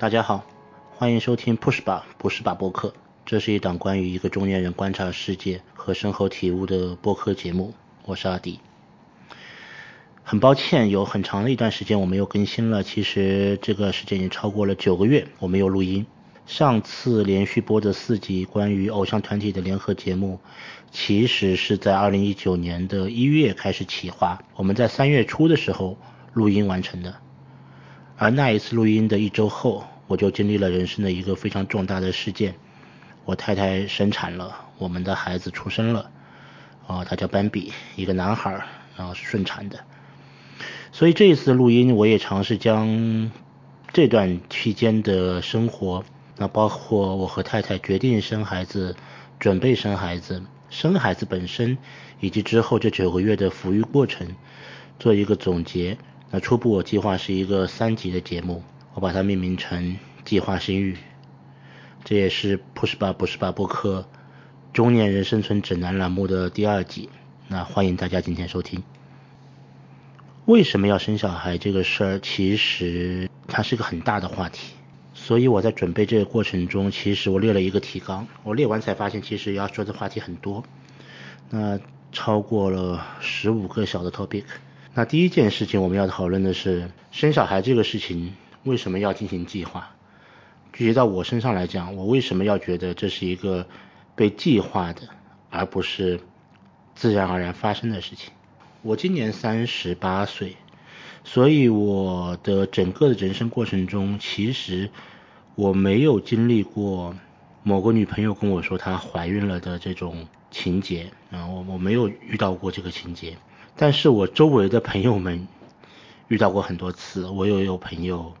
大家好，欢迎收听 Push 吧不是吧播客。这是一档关于一个中年人观察世界和深厚体悟的播客节目。我是阿迪。很抱歉，有很长的一段时间我没有更新了。其实这个时间已经超过了九个月，我没有录音。上次连续播的四集关于偶像团体的联合节目，其实是在二零一九年的一月开始企划，我们在三月初的时候录音完成的。而那一次录音的一周后，我就经历了人生的一个非常重大的事件，我太太生产了，我们的孩子出生了，啊，他叫斑比，一个男孩，然后是顺产的。所以这一次录音，我也尝试将这段期间的生活，那包括我和太太决定生孩子、准备生孩子、生孩子本身，以及之后这九个月的抚育过程，做一个总结。那初步我计划是一个三集的节目，我把它命名成《计划生育》，这也是 Push 吧不是吧播客中年人生存指南栏目的第二集。那欢迎大家今天收听。为什么要生小孩这个事儿，其实它是个很大的话题，所以我在准备这个过程中，其实我列了一个提纲，我列完才发现，其实要说的话题很多，那超过了十五个小的 topic。那第一件事情我们要讨论的是生小孩这个事情为什么要进行计划？具体到我身上来讲，我为什么要觉得这是一个被计划的，而不是自然而然发生的事情？我今年三十八岁，所以我的整个的人生过程中，其实我没有经历过某个女朋友跟我说她怀孕了的这种情节啊，我我没有遇到过这个情节。但是我周围的朋友们遇到过很多次，我又有朋友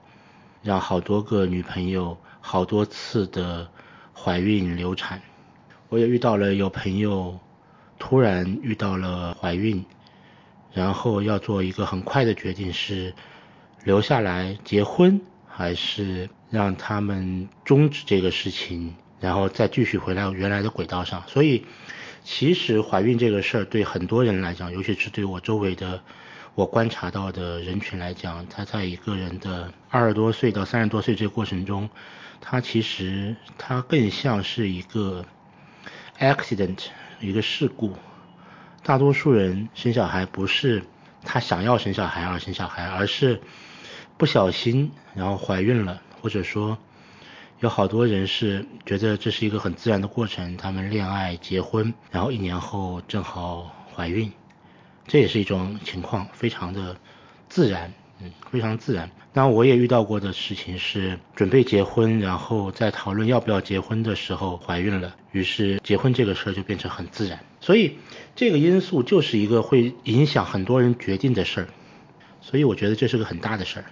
让好多个女朋友好多次的怀孕流产，我也遇到了有朋友突然遇到了怀孕，然后要做一个很快的决定，是留下来结婚，还是让他们终止这个事情，然后再继续回来原来的轨道上，所以。其实怀孕这个事儿对很多人来讲，尤其是对我周围的我观察到的人群来讲，他在一个人的二十多岁到三十多岁这个过程中，他其实他更像是一个 accident，一个事故。大多数人生小孩不是他想要生小孩而生小孩，而是不小心然后怀孕了，或者说。有好多人是觉得这是一个很自然的过程，他们恋爱、结婚，然后一年后正好怀孕，这也是一种情况，非常的自然，嗯，非常自然。那我也遇到过的事情是准备结婚，然后在讨论要不要结婚的时候怀孕了，于是结婚这个事儿就变成很自然。所以这个因素就是一个会影响很多人决定的事儿，所以我觉得这是个很大的事儿。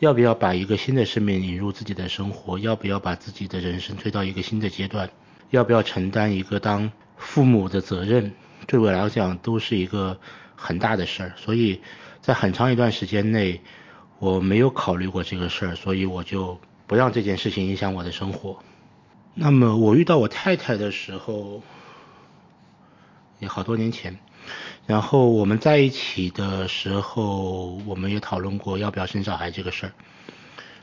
要不要把一个新的生命引入自己的生活？要不要把自己的人生推到一个新的阶段？要不要承担一个当父母的责任？对我来讲都是一个很大的事儿。所以在很长一段时间内，我没有考虑过这个事儿，所以我就不让这件事情影响我的生活。那么我遇到我太太的时候，也好多年前。然后我们在一起的时候，我们也讨论过要不要生小孩这个事儿。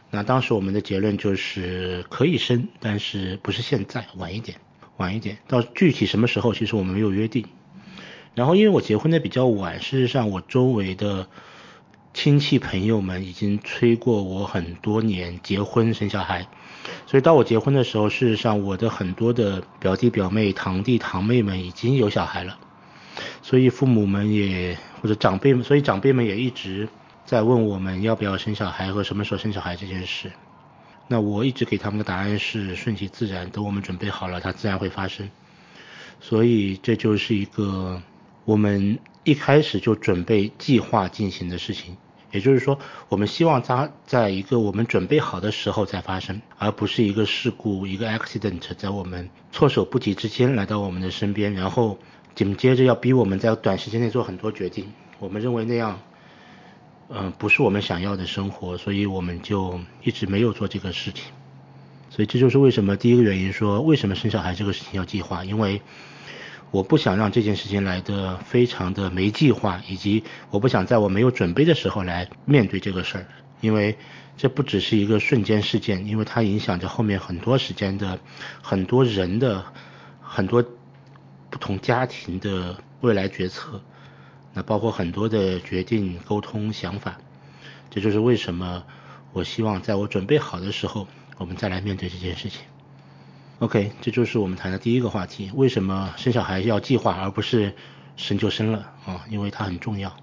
那当时我们的结论就是可以生，但是不是现在，晚一点，晚一点。到具体什么时候，其实我们没有约定。然后因为我结婚的比较晚，事实上我周围的亲戚朋友们已经催过我很多年结婚生小孩，所以到我结婚的时候，事实上我的很多的表弟表妹、堂弟堂妹们已经有小孩了。所以父母们也或者长辈们，所以长辈们也一直在问我们要不要生小孩和什么时候生小孩这件事。那我一直给他们的答案是顺其自然，等我们准备好了，它自然会发生。所以这就是一个我们一开始就准备计划进行的事情。也就是说，我们希望它在一个我们准备好的时候再发生，而不是一个事故、一个 accident 在我们措手不及之间来到我们的身边，然后。紧接着要逼我们在短时间内做很多决定，我们认为那样，嗯，不是我们想要的生活，所以我们就一直没有做这个事情。所以这就是为什么第一个原因说为什么生小孩这个事情要计划，因为我不想让这件事情来的非常的没计划，以及我不想在我没有准备的时候来面对这个事儿，因为这不只是一个瞬间事件，因为它影响着后面很多时间的很多人的很多不同家庭的未来决策，那包括很多的决定、沟通、想法。这就是为什么我希望在我准备好的时候，我们再来面对这件事情。OK，这就是我们谈的第一个话题：为什么生小孩要计划，而不是生就生了啊？因为它很重要。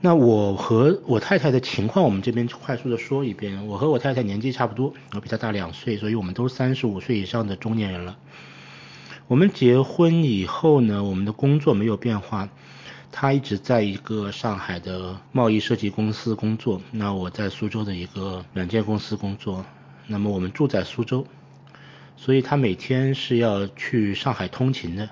那我和我太太的情况，我们这边快速的说一遍。我和我太太年纪差不多，我比她大两岁，所以我们都三十五岁以上的中年人了。我们结婚以后呢，我们的工作没有变化。她一直在一个上海的贸易设计公司工作，那我在苏州的一个软件公司工作。那么我们住在苏州。所以他每天是要去上海通勤的。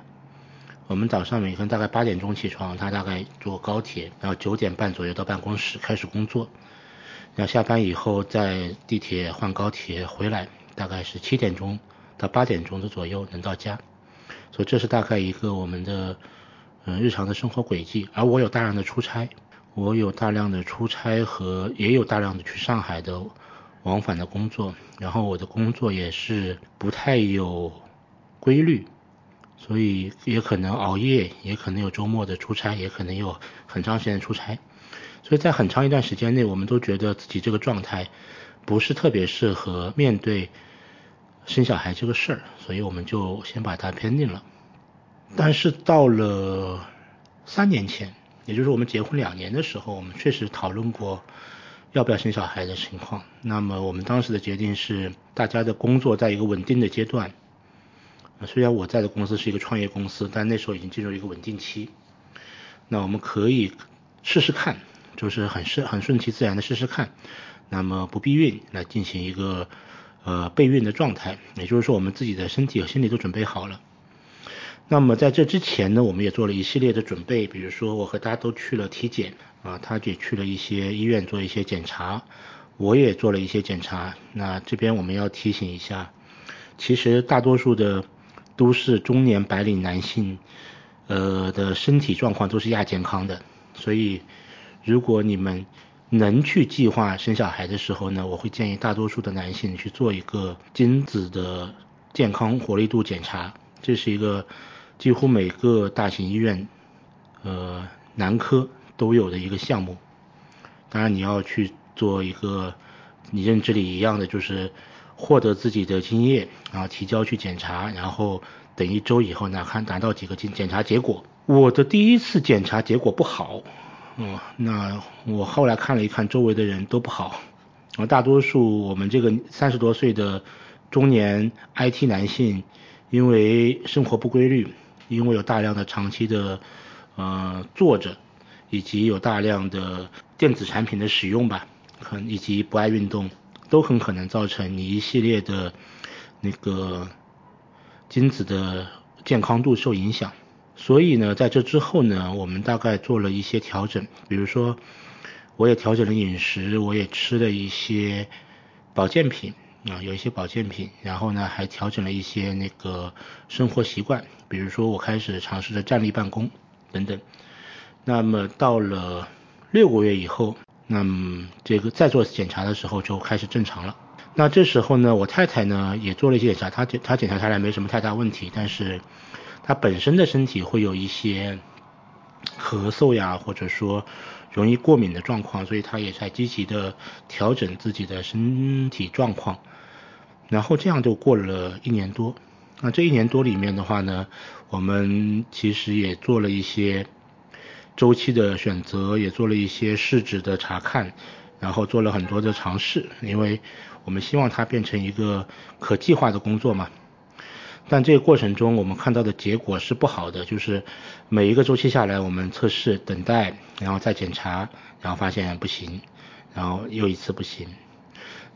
我们早上每天大概八点钟起床，他大概坐高铁，然后九点半左右到办公室开始工作。然后下班以后在地铁换高铁回来，大概是七点钟到八点钟的左右能到家。所以这是大概一个我们的嗯日常的生活轨迹。而我有大量的出差，我有大量的出差和也有大量的去上海的。往返的工作，然后我的工作也是不太有规律，所以也可能熬夜，也可能有周末的出差，也可能有很长时间出差，所以在很长一段时间内，我们都觉得自己这个状态不是特别适合面对生小孩这个事儿，所以我们就先把它偏定了。但是到了三年前，也就是我们结婚两年的时候，我们确实讨论过。要不要生小孩的情况？那么我们当时的决定是，大家的工作在一个稳定的阶段。虽然我在的公司是一个创业公司，但那时候已经进入一个稳定期。那我们可以试试看，就是很顺很顺其自然的试试看。那么不避孕来进行一个呃备孕的状态，也就是说我们自己的身体和心理都准备好了。那么在这之前呢，我们也做了一系列的准备，比如说我和大家都去了体检啊，他也去了一些医院做一些检查，我也做了一些检查。那这边我们要提醒一下，其实大多数的都是中年白领男性，呃的身体状况都是亚健康的，所以如果你们能去计划生小孩的时候呢，我会建议大多数的男性去做一个精子的健康活力度检查，这是一个。几乎每个大型医院，呃，男科都有的一个项目。当然，你要去做一个你认知里一样的，就是获得自己的精液，然后提交去检查，然后等一周以后呢看拿到几个检检查结果。我的第一次检查结果不好，嗯，那我后来看了一看周围的人都不好，啊，大多数我们这个三十多岁的中年 IT 男性，因为生活不规律。因为有大量的长期的呃坐着，以及有大量的电子产品的使用吧，可以及不爱运动，都很可能造成你一系列的那个精子的健康度受影响。所以呢，在这之后呢，我们大概做了一些调整，比如说我也调整了饮食，我也吃了一些保健品。啊，有一些保健品，然后呢，还调整了一些那个生活习惯，比如说我开始尝试着站立办公等等。那么到了六个月以后，那么这个再做检查的时候就开始正常了。那这时候呢，我太太呢也做了一些检查，她检她检查下来没什么太大问题，但是她本身的身体会有一些咳嗽呀，或者说。容易过敏的状况，所以她也在积极的调整自己的身体状况，然后这样就过了一年多。那这一年多里面的话呢，我们其实也做了一些周期的选择，也做了一些试纸的查看，然后做了很多的尝试，因为我们希望它变成一个可计划的工作嘛。但这个过程中，我们看到的结果是不好的，就是每一个周期下来，我们测试、等待，然后再检查，然后发现不行，然后又一次不行，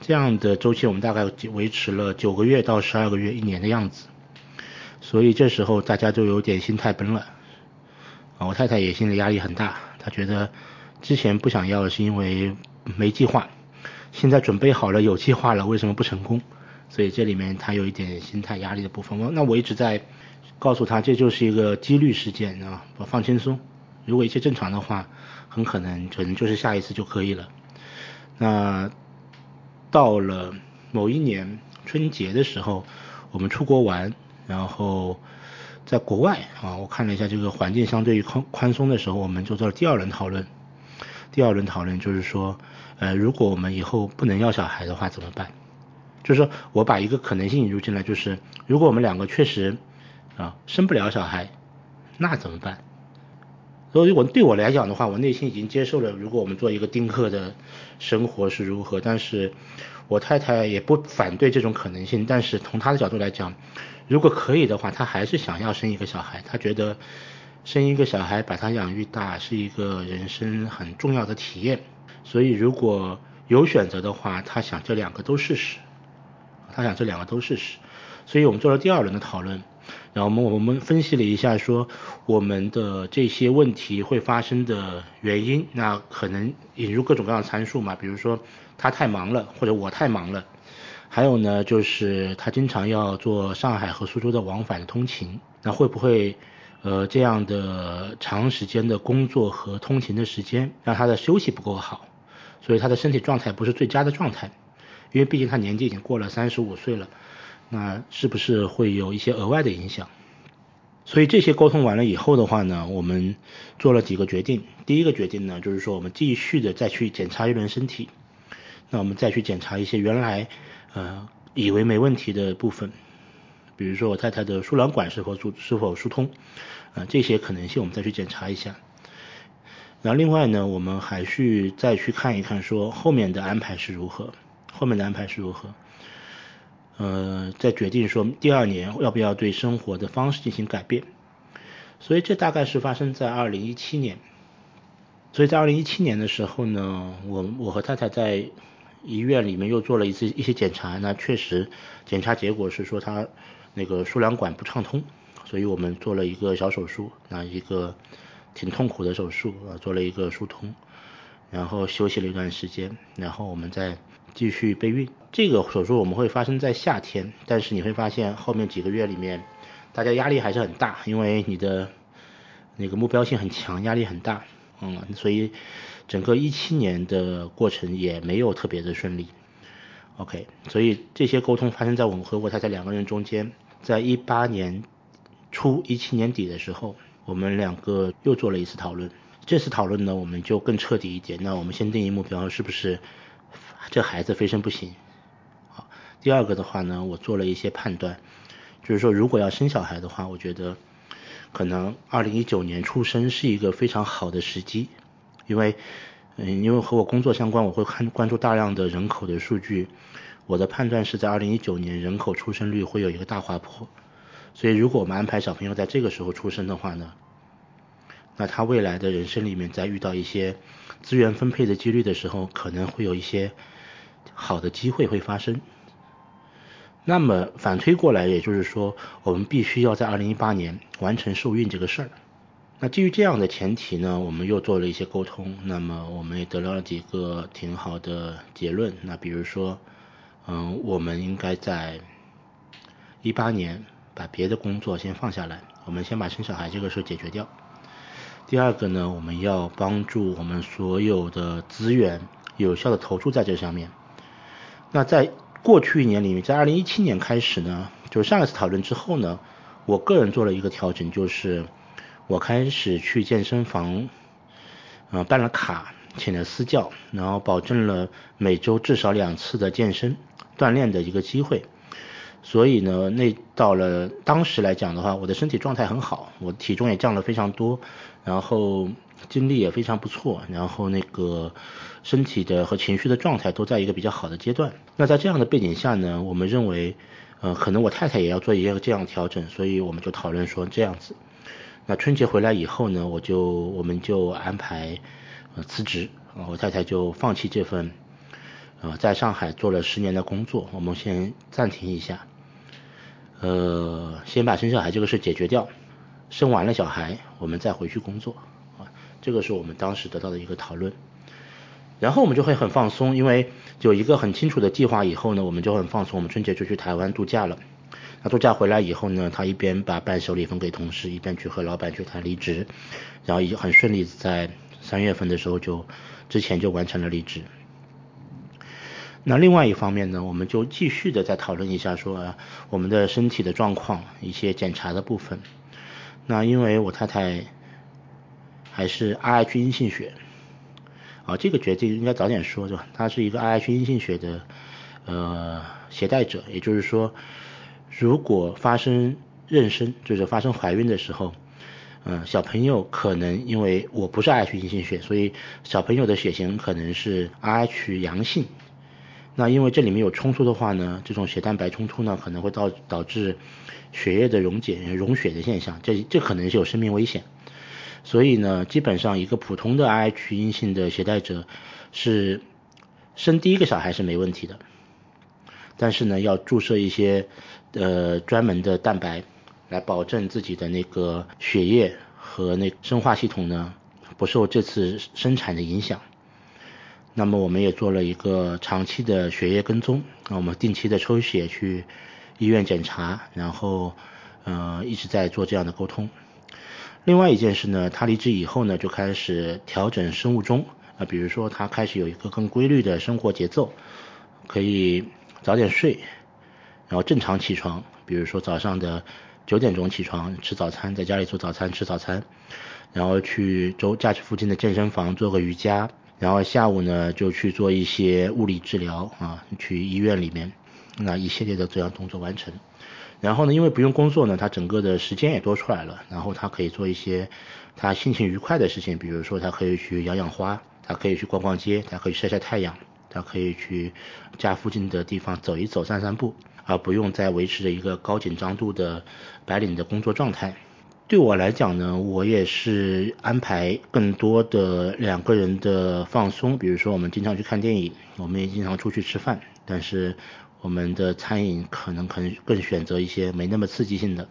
这样的周期我们大概维持了九个月到十二个月、一年的样子。所以这时候大家就有点心态崩了，啊，我太太也心理压力很大，她觉得之前不想要是因为没计划，现在准备好了有计划了，为什么不成功？所以这里面她有一点心态压力的部分，那我一直在告诉她，这就是一个几率事件啊，放轻松。如果一切正常的话，很可能可能就是下一次就可以了。那到了某一年春节的时候，我们出国玩，然后在国外啊，我看了一下这个环境相对于宽宽松的时候，我们就做了第二轮讨论。第二轮讨论就是说，呃，如果我们以后不能要小孩的话怎么办？就是说我把一个可能性引入进来，就是如果我们两个确实啊生不了小孩，那怎么办？所以我对我来讲的话，我内心已经接受了，如果我们做一个丁克的生活是如何。但是我太太也不反对这种可能性，但是从她的角度来讲，如果可以的话，她还是想要生一个小孩。她觉得生一个小孩把他养育大是一个人生很重要的体验。所以如果有选择的话，她想这两个都试试。她想这两个都试试。所以我们做了第二轮的讨论。然后我们我们分析了一下，说我们的这些问题会发生的原因，那可能引入各种各样的参数嘛，比如说他太忙了，或者我太忙了，还有呢就是他经常要做上海和苏州的往返的通勤，那会不会呃这样的长时间的工作和通勤的时间让他的休息不够好，所以他的身体状态不是最佳的状态，因为毕竟他年纪已经过了三十五岁了。那是不是会有一些额外的影响？所以这些沟通完了以后的话呢，我们做了几个决定。第一个决定呢，就是说我们继续的再去检查一轮身体，那我们再去检查一些原来呃以为没问题的部分，比如说我太太的输卵管是否疏是否疏通，啊这些可能性我们再去检查一下。然后另外呢，我们还去再去看一看说后面的安排是如何，后面的安排是如何。呃，在决定说第二年要不要对生活的方式进行改变，所以这大概是发生在二零一七年。所以在二零一七年的时候呢，我我和太太在医院里面又做了一次一些检查，那确实检查结果是说她那个输卵管不畅通，所以我们做了一个小手术，那一个挺痛苦的手术啊，做了一个疏通，然后休息了一段时间，然后我们再。继续备孕，这个手术我们会发生在夏天，但是你会发现后面几个月里面，大家压力还是很大，因为你的那个目标性很强，压力很大，嗯，所以整个一七年的过程也没有特别的顺利。OK，所以这些沟通发生在我们和我太太两个人中间，在一八年初一七年底的时候，我们两个又做了一次讨论。这次讨论呢，我们就更彻底一点。那我们先定义目标，是不是？这孩子非生不行。好，第二个的话呢，我做了一些判断，就是说如果要生小孩的话，我觉得可能二零一九年出生是一个非常好的时机，因为嗯，因为和我工作相关，我会看关注大量的人口的数据，我的判断是在二零一九年人口出生率会有一个大滑坡，所以如果我们安排小朋友在这个时候出生的话呢，那他未来的人生里面在遇到一些资源分配的几率的时候，可能会有一些。好的机会会发生，那么反推过来，也就是说，我们必须要在二零一八年完成受孕这个事儿。那基于这样的前提呢，我们又做了一些沟通，那么我们也得到了几个挺好的结论。那比如说，嗯，我们应该在一八年把别的工作先放下来，我们先把生小孩这个事解决掉。第二个呢，我们要帮助我们所有的资源有效的投注在这上面。那在过去一年里面，在二零一七年开始呢，就是上一次讨论之后呢，我个人做了一个调整，就是我开始去健身房，呃，办了卡，请了私教，然后保证了每周至少两次的健身锻炼的一个机会。所以呢，那到了当时来讲的话，我的身体状态很好，我体重也降了非常多，然后精力也非常不错，然后那个。身体的和情绪的状态都在一个比较好的阶段。那在这样的背景下呢，我们认为，呃，可能我太太也要做一个这样调整，所以我们就讨论说这样子。那春节回来以后呢，我就我们就安排呃辞职，我太太就放弃这份呃在上海做了十年的工作，我们先暂停一下，呃，先把生小孩这个事解决掉，生完了小孩我们再回去工作啊，这个是我们当时得到的一个讨论。然后我们就会很放松，因为有一个很清楚的计划以后呢，我们就很放松。我们春节就去台湾度假了。那度假回来以后呢，他一边把伴手礼分给同事，一边去和老板去谈离职，然后也很顺利在三月份的时候就之前就完成了离职。那另外一方面呢，我们就继续的再讨论一下说我们的身体的状况，一些检查的部分。那因为我太太还是 Rh 阴性血，啊，这个决定应该早点说，对吧？他是一个 Rh 阴性血的呃携带者，也就是说，如果发生妊娠，就是发生怀孕的时候，嗯，小朋友可能因为我不是 Rh 阴性血，所以小朋友的血型可能是 Rh 阳性。那因为这里面有冲突的话呢，这种血蛋白冲突呢可能会导导致血液的溶解、溶血的现象，这这可能是有生命危险。所以呢，基本上一个普通的 Rh 阴性的携带者是生第一个小孩是没问题的，但是呢要注射一些呃专门的蛋白来保证自己的那个血液和那生化系统呢不受这次生产的影响。那么我们也做了一个长期的血液跟踪，那我们定期的抽血去医院检查，然后呃一直在做这样的沟通。另外一件事呢，他离职以后呢就开始调整生物钟啊，比如说他开始有一个更规律的生活节奏，可以早点睡，然后正常起床，比如说早上的九点钟起床吃早餐，在家里做早餐吃早餐，然后去周驾驶附近的健身房做个瑜伽。然后下午呢就去做一些物理治疗啊，去医院里面，那一系列的这样动作完成。然后呢，因为不用工作呢，他整个的时间也多出来了，然后他可以做一些他心情愉快的事情，比如说他可以去养养花，他可以去逛逛街，他可以晒晒太阳，他可以去家附近的地方走一走、散散步，而不用再维持着一个高紧张度的白领的工作状态。对我来讲呢，我也是安排更多的两个人的放松，比如说我们经常去看电影，我们也经常出去吃饭，但是我们的餐饮可能可能更选择一些没那么刺激性的。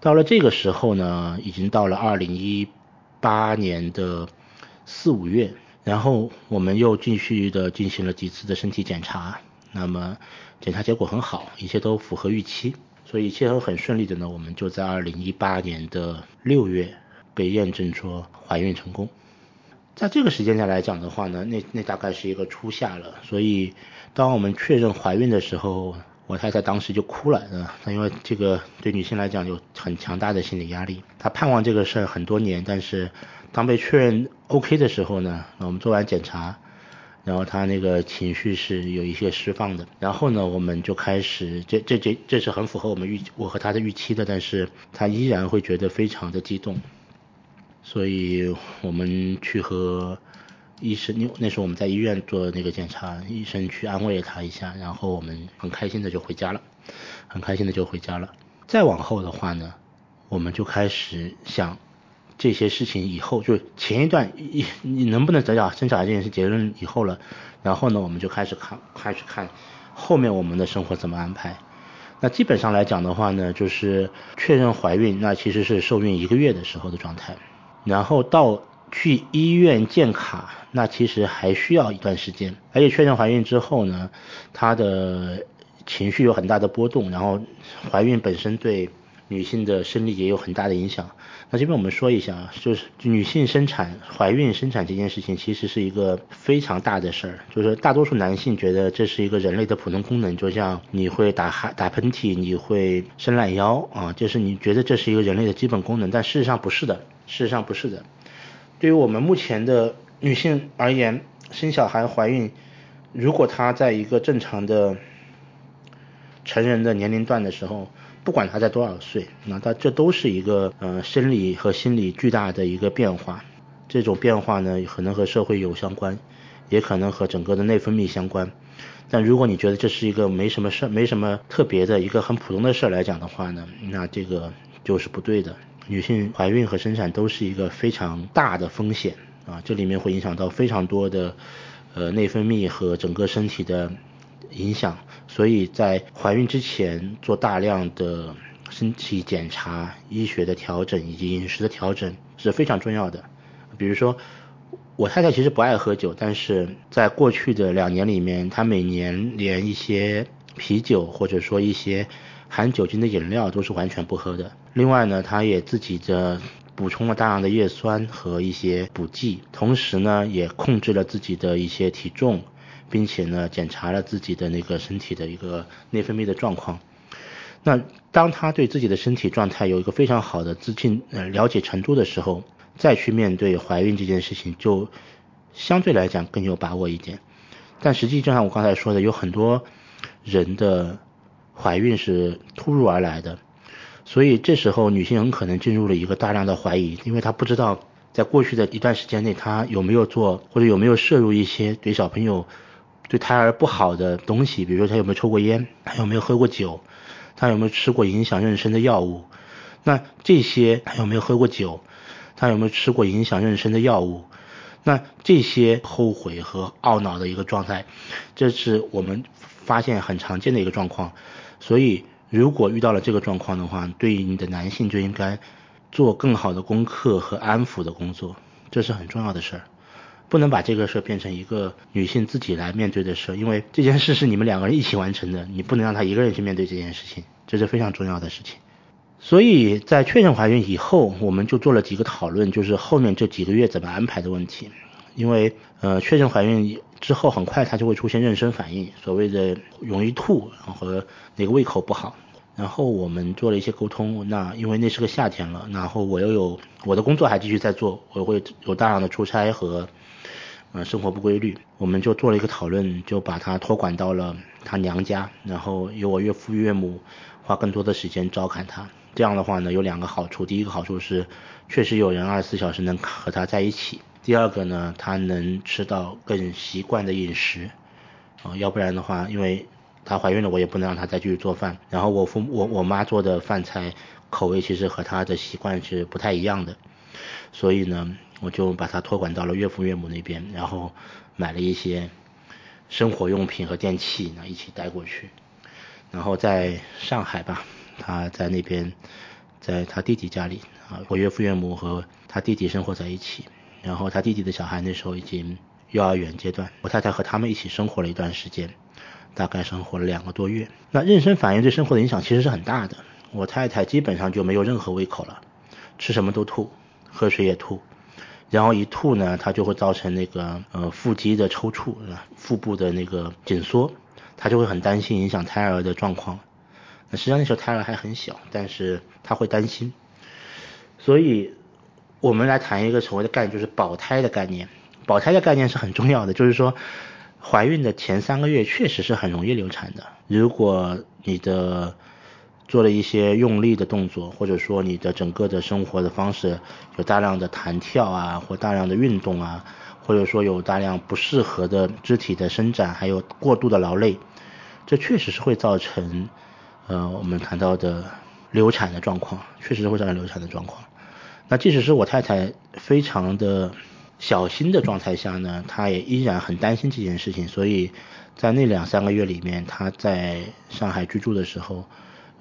到了这个时候呢，已经到了二零一八年的四五月，然后我们又继续的进行了几次的身体检查，那么检查结果很好，一切都符合预期。所以一切都很顺利的呢，我们就在二零一八年的六月被验证说怀孕成功。在这个时间下来讲的话呢，那那大概是一个初夏了。所以当我们确认怀孕的时候，我太太当时就哭了，她因为这个对女性来讲有很强大的心理压力，她盼望这个事儿很多年，但是当被确认 OK 的时候呢，我们做完检查。然后她那个情绪是有一些释放的，然后呢，我们就开始，这这这这是很符合我们预我和她的预期的，但是她依然会觉得非常的激动，所以我们去和医生，那那时候我们在医院做那个检查，医生去安慰了他一下，然后我们很开心的就回家了，很开心的就回家了。再往后的话呢，我们就开始想。这些事情以后就前一段一你能不能得了生小孩这件事结论以后了，然后呢我们就开始看开始看后面我们的生活怎么安排。那基本上来讲的话呢，就是确认怀孕，那其实是受孕一个月的时候的状态，然后到去医院建卡，那其实还需要一段时间。而且确认怀孕之后呢，她的情绪有很大的波动，然后怀孕本身对女性的生理也有很大的影响。那这边我们说一下，就是女性生产、怀孕生产这件事情，其实是一个非常大的事儿。就是大多数男性觉得这是一个人类的普通功能，就像你会打哈打喷嚏，你会伸懒腰啊，就是你觉得这是一个人类的基本功能，但事实上不是的，事实上不是的。对于我们目前的女性而言，生小孩、怀孕，如果她在一个正常的成人的年龄段的时候，不管他在多少岁，那他这都是一个呃生理和心理巨大的一个变化。这种变化呢，可能和社会有相关，也可能和整个的内分泌相关。但如果你觉得这是一个没什么事、没什么特别的一个很普通的事来讲的话呢，那这个就是不对的。女性怀孕和生产都是一个非常大的风险啊，这里面会影响到非常多的呃内分泌和整个身体的影响。所以在怀孕之前做大量的身体检查、医学的调整以及饮食的调整是非常重要的。比如说，我太太其实不爱喝酒，但是在过去的两年里面，她每年连一些啤酒或者说一些含酒精的饮料都是完全不喝的。另外呢，他也自己的补充了大量的叶酸和一些补剂，同时呢，也控制了自己的一些体重。并且呢检查了自己的那个身体的一个内分泌的状况。那当他对自己的身体状态有一个非常好的自信呃了解程度的时候，再去面对怀孕这件事情，就相对来讲更有把握一点。但实际就像我刚才说的，有很多人的怀孕是突如而来的，所以这时候女性很可能进入了一个大量的怀疑，因为她不知道在过去的一段时间内，她有没有做或者有没有摄入一些对小朋友、对胎儿不好的东西，比如说她有没有抽过烟，她有没有喝过酒。她有没有吃过影响妊娠的药物？那这些她有没有喝过酒？她有没有吃过影响妊娠的药物？那这些后悔和懊恼的一个状态，这是我们发现很常见的一个状况。所以，如果遇到了这个状况的话，对于你的男性就应该做更好的功课和安抚的工作，这是很重要的事儿。不能把这个事儿变成一个女性自己来面对的事儿，因为这件事是你们两个人一起完成的，你不能让她一个人去面对这件事情，这是非常重要的事情。所以在确认怀孕以后，我们就做了几个讨论，就是后面这几个月怎么安排的问题。因为呃确认怀孕之后，很快她就会出现妊娠反应，所谓的容易吐和那个胃口不好。然后我们做了一些沟通，那因为那是个夏天了，然后我又有我的工作还继续在做，我会有大量的出差和。呃，生活不规律，我们就做了一个讨论，就把他托管到了他娘家，然后由我岳父岳母花更多的时间照看他。这样的话呢，有两个好处，第一个好处是确实有人二十四小时能和他在一起；第二个呢，他能吃到更习惯的饮食。啊，要不然的话，因为她怀孕了，我也不能让她再继续做饭。然后我父我我妈做的饭菜口味其实和她的习惯是不太一样的，所以呢。我就把他托管到了岳父岳母那边，然后买了一些生活用品和电器，呢一起带过去。然后在上海吧，他在那边，在他弟弟家里啊，我岳父岳母和他弟弟生活在一起。然后他弟弟的小孩那时候已经幼儿园阶段，我太太和他们一起生活了一段时间，大概生活了两个多月。那妊娠反应对生活的影响其实是很大的，我太太基本上就没有任何胃口了，吃什么都吐，喝水也吐。然后一吐呢，它就会造成那个呃腹肌的抽搐，腹部的那个紧缩，他就会很担心影响胎儿的状况。那实际上那时候胎儿还很小，但是他会担心。所以，我们来谈一个所谓的概念，就是保胎的概念。保胎的概念是很重要的，就是说，怀孕的前三个月确实是很容易流产的。如果你的做了一些用力的动作，或者说你的整个的生活的方式有大量的弹跳啊，或大量的运动啊，或者说有大量不适合的肢体的伸展，还有过度的劳累，这确实是会造成呃我们谈到的流产的状况，确实是会造成流产的状况。那即使是我太太非常的小心的状态下呢，她也依然很担心这件事情，所以在那两三个月里面，她在上海居住的时候。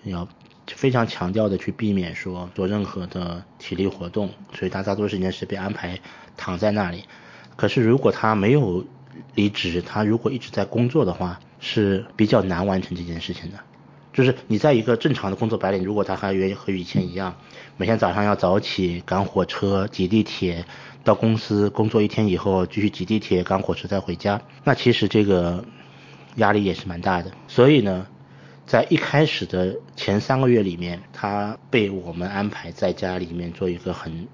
要非常强调的去避免说做任何的体力活动，所以他大多时间是被安排躺在那里。可是如果他没有离职，他如果一直在工作的话，是比较难完成这件事情的。就是你在一个正常的工作白领，如果他还愿意和以前一样，每天早上要早起赶火车挤地铁到公司工作一天以后，继续挤地铁赶火车再回家，那其实这个压力也是蛮大的。所以呢。在一开始的前三个月里面，他被我们安排在家里面做一个很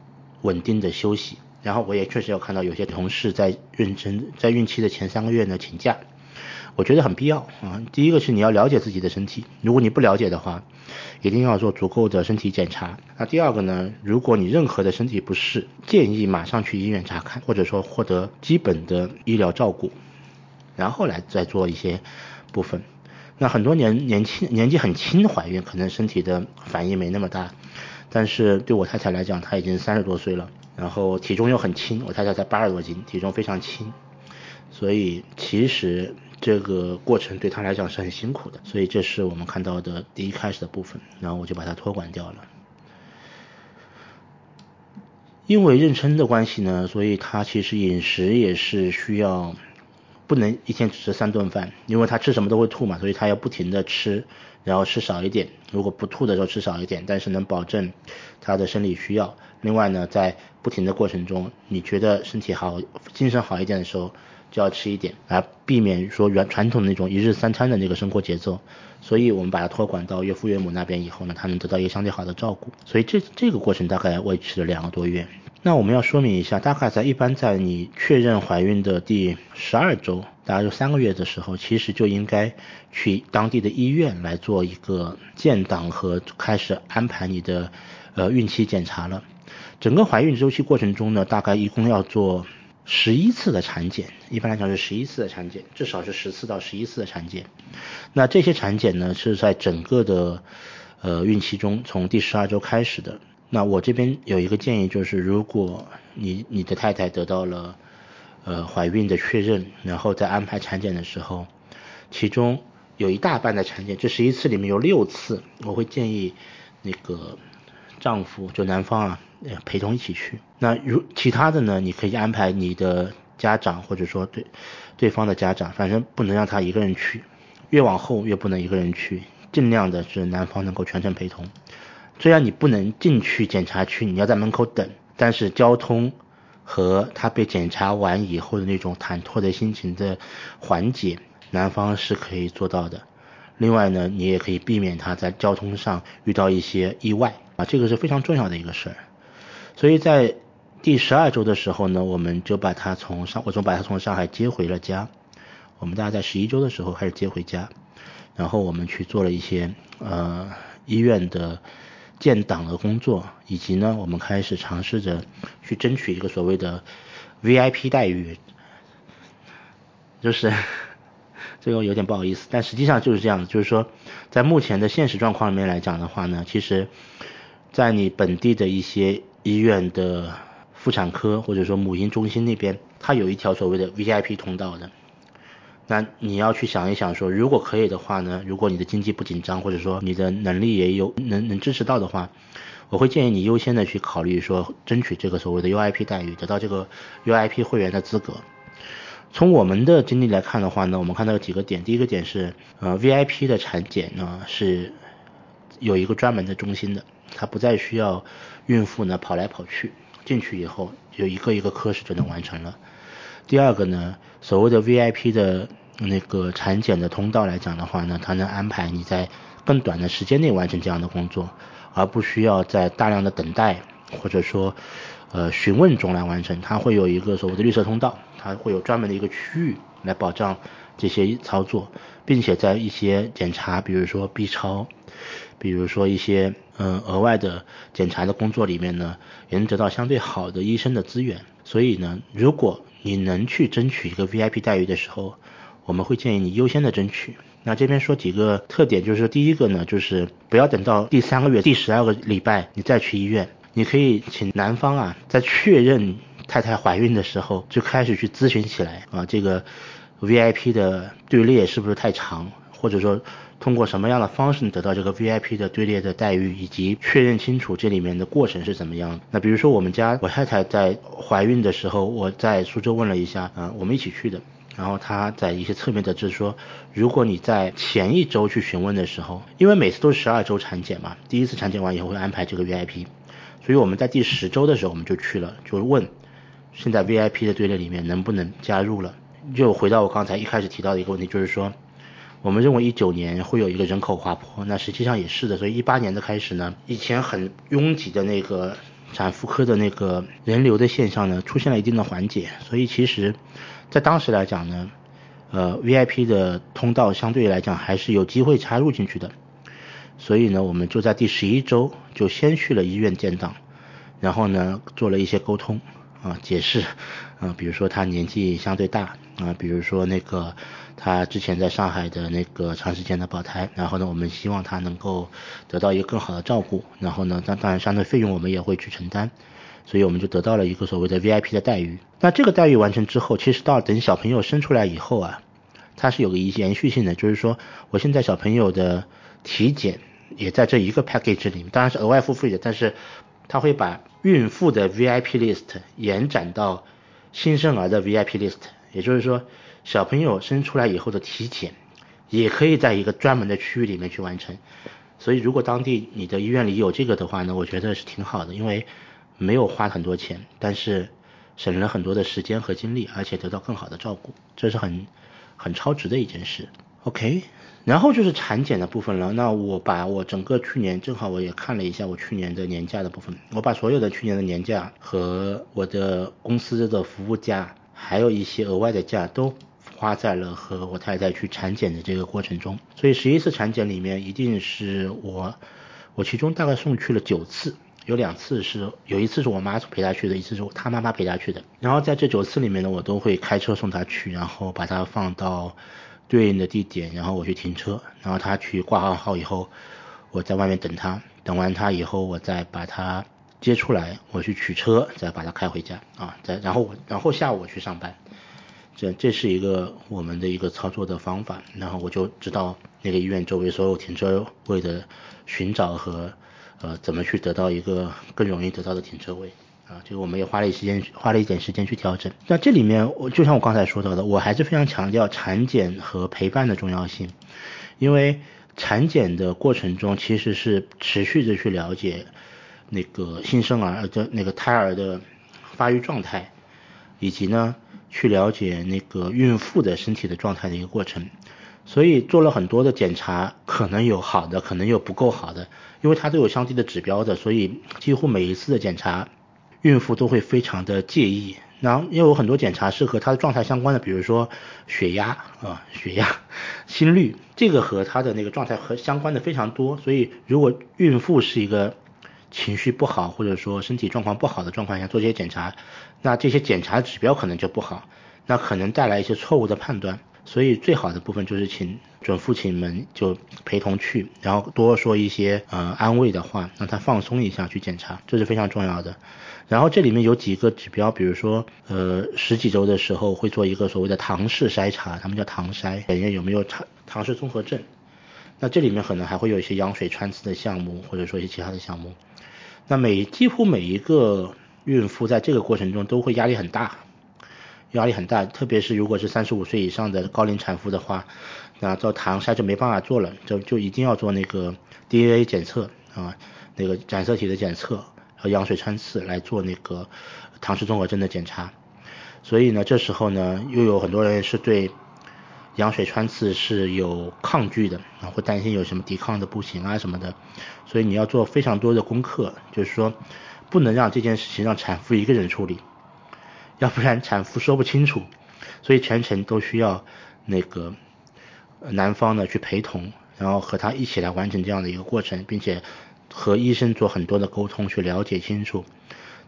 稳定的休息。然后我也确实有看到有些同事在妊娠在孕期的前三个月呢请假，我觉得很必要啊。第一个是你要了解自己的身体，如果你不了解的话，一定要做足够的身体检查。那第二个呢，如果你任何的身体不适，建议马上去医院查看，或者说获得基本的医疗照顾，然后来再做一些部分。那很多年年轻年纪很轻怀孕，可能身体的反应没那么大，但是对我太太来讲，她已经三十多岁了，然后体重又很轻，我太太才八十多斤，体重非常轻，所以其实这个过程对他来讲是很辛苦的，所以这是我们看到的第一开始的部分，然后我就把它托管掉了。因为妊娠的关系呢，所以他其实饮食也是需要。不能一天只吃三顿饭，因为他吃什么都会吐嘛，所以他要不停的吃，然后吃少一点。如果不吐的时候吃少一点，但是能保证他的生理需要。另外呢，在不停的过程中，你觉得身体好、精神好一点的时候，就要吃一点，来避免说原传统的那种一日三餐的那个生活节奏。所以我们把它托管到岳父岳母那边以后呢，他能得到一个相对好的照顾。所以这这个过程大概维持了两个多月。那我们要说明一下，大概在一般在你确认怀孕的第十二周，大概就三个月的时候，其实就应该去当地的医院来做一个建档和开始安排你的呃孕期检查了。整个怀孕周期过程中呢，大概一共要做十一次的产检，一般来讲是十一次的产检，至少是十次到十一次的产检。那这些产检呢，是在整个的呃孕期中，从第十二周开始的。那我这边有一个建议，就是如果你你的太太得到了呃怀孕的确认，然后在安排产检的时候，其中有一大半的产检，这十一次里面有六次，我会建议那个丈夫就男方啊陪同一起去。那如其他的呢，你可以安排你的家长或者说对对方的家长，反正不能让他一个人去，越往后越不能一个人去，尽量的是男方能够全程陪同。虽然你不能进去检查区，你要在门口等，但是交通和他被检查完以后的那种忐忑的心情的缓解，男方是可以做到的。另外呢，你也可以避免他在交通上遇到一些意外啊，这个是非常重要的一个事儿。所以在第十二周的时候呢，我们就把他从上，我就把他从上海接回了家。我们大概在十一周的时候开始接回家，然后我们去做了一些呃医院的。建档的工作，以及呢，我们开始尝试着去争取一个所谓的 VIP 待遇，就是 这个有点不好意思，但实际上就是这样，就是说，在目前的现实状况里面来讲的话呢，其实，在你本地的一些医院的妇产科或者说母婴中心那边，它有一条所谓的 VIP 通道的。那你要去想一想，说如果可以的话呢，如果你的经济不紧张，或者说你的能力也有能能支持到的话，我会建议你优先的去考虑说争取这个所谓的 UIP 待遇，得到这个 UIP 会员的资格。从我们的经历来看的话呢，我们看到有几个点，第一个点是，呃，VIP 的产检呢是有一个专门的中心的，它不再需要孕妇呢跑来跑去，进去以后有一个一个科室就能完成了。第二个呢，所谓的 VIP 的。那个产检的通道来讲的话呢，它能安排你在更短的时间内完成这样的工作，而不需要在大量的等待或者说呃询问中来完成。它会有一个所谓的绿色通道，它会有专门的一个区域来保障这些操作，并且在一些检查，比如说 B 超，比如说一些嗯额外的检查的工作里面呢，也能得到相对好的医生的资源。所以呢，如果你能去争取一个 VIP 待遇的时候，我们会建议你优先的争取。那这边说几个特点，就是第一个呢，就是不要等到第三个月、第十二个礼拜你再去医院，你可以请男方啊，在确认太太怀孕的时候就开始去咨询起来啊，这个 VIP 的队列是不是太长，或者说通过什么样的方式得到这个 VIP 的队列的待遇，以及确认清楚这里面的过程是怎么样。那比如说我们家我太太在怀孕的时候，我在苏州问了一下啊，我们一起去的。然后他在一些侧面得知说，如果你在前一周去询问的时候，因为每次都是十二周产检嘛，第一次产检完以后会安排这个 VIP，所以我们在第十周的时候我们就去了，就问现在 VIP 的队列里面能不能加入了。就回到我刚才一开始提到的一个问题，就是说我们认为一九年会有一个人口滑坡，那实际上也是的，所以一八年的开始呢，以前很拥挤的那个产妇科的那个人流的现象呢，出现了一定的缓解，所以其实。在当时来讲呢，呃，VIP 的通道相对来讲还是有机会插入进去的，所以呢，我们就在第十一周就先去了医院建档，然后呢做了一些沟通啊解释啊，比如说他年纪相对大啊，比如说那个他之前在上海的那个长时间的保胎，然后呢我们希望他能够得到一个更好的照顾，然后呢当当然相对费用我们也会去承担。所以我们就得到了一个所谓的 VIP 的待遇。那这个待遇完成之后，其实到等小朋友生出来以后啊，它是有个一延续性的，就是说我现在小朋友的体检也在这一个 package 里面，当然是额外付费的，但是他会把孕妇的 VIP list 延展到新生儿的 VIP list，也就是说小朋友生出来以后的体检也可以在一个专门的区域里面去完成。所以如果当地你的医院里有这个的话呢，我觉得是挺好的，因为。没有花很多钱，但是省了很多的时间和精力，而且得到更好的照顾，这是很很超值的一件事。OK，然后就是产检的部分了。那我把我整个去年正好我也看了一下我去年的年假的部分，我把所有的去年的年假和我的公司的服务假，还有一些额外的假都花在了和我太太去产检的这个过程中。所以十一次产检里面，一定是我我其中大概送去了九次。有两次是，有一次是我妈陪她去的，一次是她妈妈陪她去的。然后在这九次里面呢，我都会开车送她去，然后把她放到对应的地点，然后我去停车，然后他去挂号号以后，我在外面等他，等完他以后，我再把他接出来，我去取车，再把他开回家啊，再然后然后下午我去上班，这这是一个我们的一个操作的方法，然后我就知道那个医院周围所有停车位的寻找和。呃，怎么去得到一个更容易得到的停车位啊？这个我们也花了一时间，花了一点时间去调整。那这里面，我就像我刚才说到的，我还是非常强调产检和陪伴的重要性，因为产检的过程中其实是持续的去了解那个新生儿的那个胎儿的发育状态，以及呢去了解那个孕妇的身体的状态的一个过程。所以做了很多的检查，可能有好的，可能有不够好的，因为它都有相对的指标的，所以几乎每一次的检查，孕妇都会非常的介意。然后也有很多检查是和她的状态相关的，比如说血压啊、血压、心率，这个和她的那个状态和相关的非常多。所以如果孕妇是一个情绪不好或者说身体状况不好的状况下做这些检查，那这些检查指标可能就不好，那可能带来一些错误的判断。所以最好的部分就是请准父亲们就陪同去，然后多说一些呃安慰的话，让他放松一下去检查，这是非常重要的。然后这里面有几个指标，比如说呃十几周的时候会做一个所谓的唐氏筛查，他们叫唐筛，检验有没有唐唐氏综合症。那这里面可能还会有一些羊水穿刺的项目，或者说一些其他的项目。那每几乎每一个孕妇在这个过程中都会压力很大。压力很大，特别是如果是三十五岁以上的高龄产妇的话，那做唐筛就没办法做了，就就一定要做那个 DNA 检测啊，那个染色体的检测和羊水穿刺来做那个唐氏综合征的检查。所以呢，这时候呢，又有很多人是对羊水穿刺是有抗拒的啊，会担心有什么抵抗的不行啊什么的。所以你要做非常多的功课，就是说不能让这件事情让产妇一个人处理。要不然产妇说不清楚，所以全程都需要那个男方呢去陪同，然后和他一起来完成这样的一个过程，并且和医生做很多的沟通，去了解清楚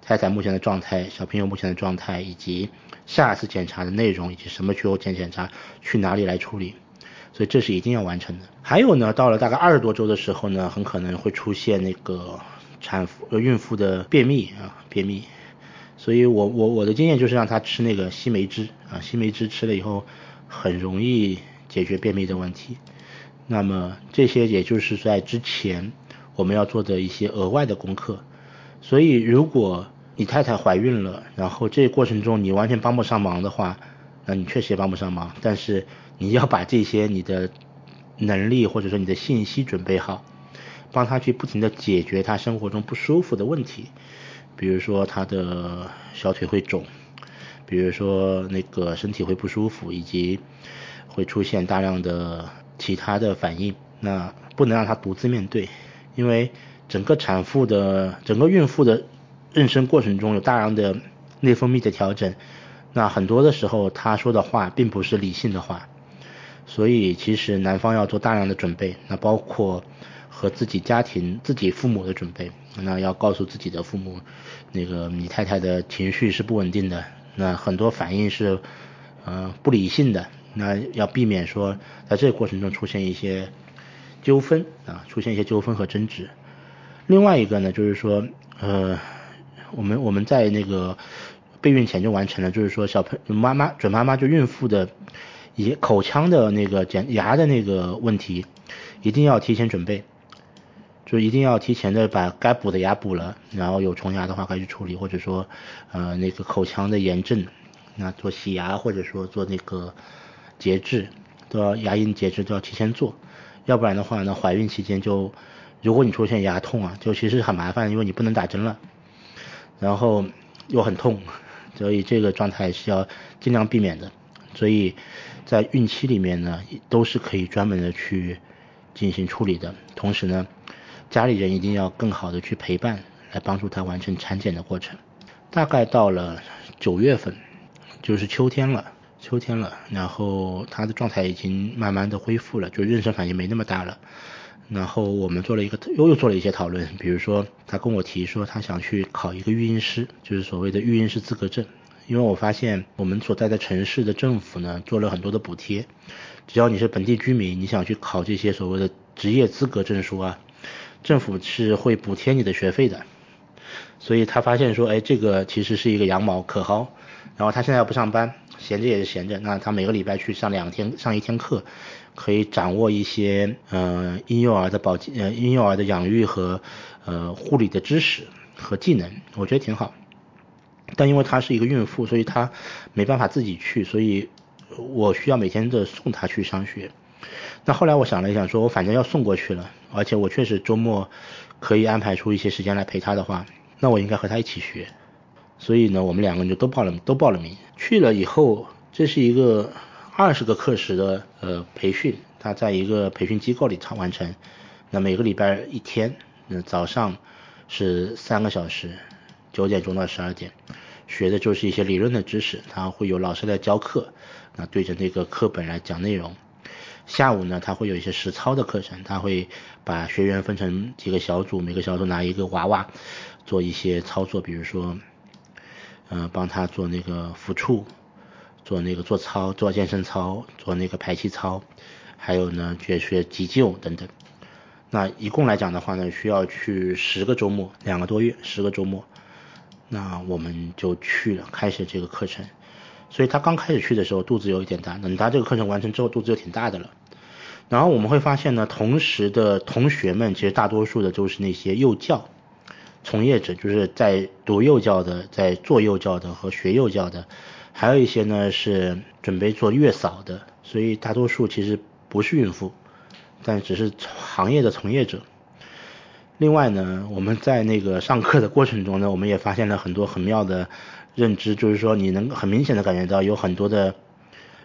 太太目前的状态、小朋友目前的状态，以及下一次检查的内容，以及什么去后检检查，去哪里来处理，所以这是一定要完成的。还有呢，到了大概二十多周的时候呢，很可能会出现那个产妇呃孕妇的便秘啊，便秘。所以，我我我的经验就是让他吃那个西梅汁啊，西梅汁吃了以后很容易解决便秘的问题。那么这些也就是在之前我们要做的一些额外的功课。所以，如果你太太怀孕了，然后这个过程中你完全帮不上忙的话，那你确实也帮不上忙。但是你要把这些你的能力或者说你的信息准备好，帮他去不停的解决他生活中不舒服的问题。比如说他的小腿会肿，比如说那个身体会不舒服，以及会出现大量的其他的反应，那不能让他独自面对，因为整个产妇的整个孕妇的妊娠过程中有大量的内分泌的调整，那很多的时候她说的话并不是理性的话，所以其实男方要做大量的准备，那包括和自己家庭自己父母的准备。那要告诉自己的父母，那个你太太的情绪是不稳定的，那很多反应是，呃不理性的，那要避免说在这个过程中出现一些纠纷啊，出现一些纠纷和争执。另外一个呢，就是说，呃，我们我们在那个备孕前就完成了，就是说小朋妈妈准妈妈就孕妇的以口腔的那个检牙的那个问题，一定要提前准备。就一定要提前的把该补的牙补了，然后有虫牙的话可以去处理，或者说，呃，那个口腔的炎症，那做洗牙或者说做那个节制，都要牙龈节制都要提前做，要不然的话呢，怀孕期间就，如果你出现牙痛啊，就其实很麻烦，因为你不能打针了，然后又很痛，所以这个状态是要尽量避免的。所以在孕期里面呢，都是可以专门的去进行处理的。同时呢，家里人一定要更好的去陪伴，来帮助她完成产检的过程。大概到了九月份，就是秋天了，秋天了，然后他的状态已经慢慢的恢复了，就妊娠反应没那么大了。然后我们做了一个又又做了一些讨论，比如说他跟我提说他想去考一个育婴师，就是所谓的育婴师资格证。因为我发现我们所在的城市的政府呢做了很多的补贴，只要你是本地居民，你想去考这些所谓的职业资格证书啊，政府是会补贴你的学费的。所以他发现说，哎，这个其实是一个羊毛可薅。然后他现在不上班，闲着也是闲着，那他每个礼拜去上两天上一天课。可以掌握一些呃婴幼儿的保健呃婴幼儿的养育和呃护理的知识和技能，我觉得挺好。但因为她是一个孕妇，所以她没办法自己去，所以我需要每天的送她去上学。那后来我想了一想，说我反正要送过去了，而且我确实周末可以安排出一些时间来陪她的话，那我应该和她一起学。所以呢，我们两个人就都报了都报了名。去了以后，这是一个。二十个课时的呃培训，他在一个培训机构里完成。那每个礼拜一天，那早上是三个小时，九点钟到十二点，学的就是一些理论的知识，他会有老师来教课，那对着那个课本来讲内容。下午呢，他会有一些实操的课程，他会把学员分成几个小组，每个小组拿一个娃娃做一些操作，比如说，嗯，帮他做那个抚触。做那个做操，做健身操，做那个排气操，还有呢，学学急救等等。那一共来讲的话呢，需要去十个周末，两个多月，十个周末。那我们就去了，开始这个课程。所以他刚开始去的时候肚子有一点大，等他这个课程完成之后，肚子就挺大的了。然后我们会发现呢，同时的同学们其实大多数的都是那些幼教从业者，就是在读幼教的，在做幼教的和学幼教的。还有一些呢是准备做月嫂的，所以大多数其实不是孕妇，但只是行业的从业者。另外呢，我们在那个上课的过程中呢，我们也发现了很多很妙的认知，就是说你能很明显的感觉到有很多的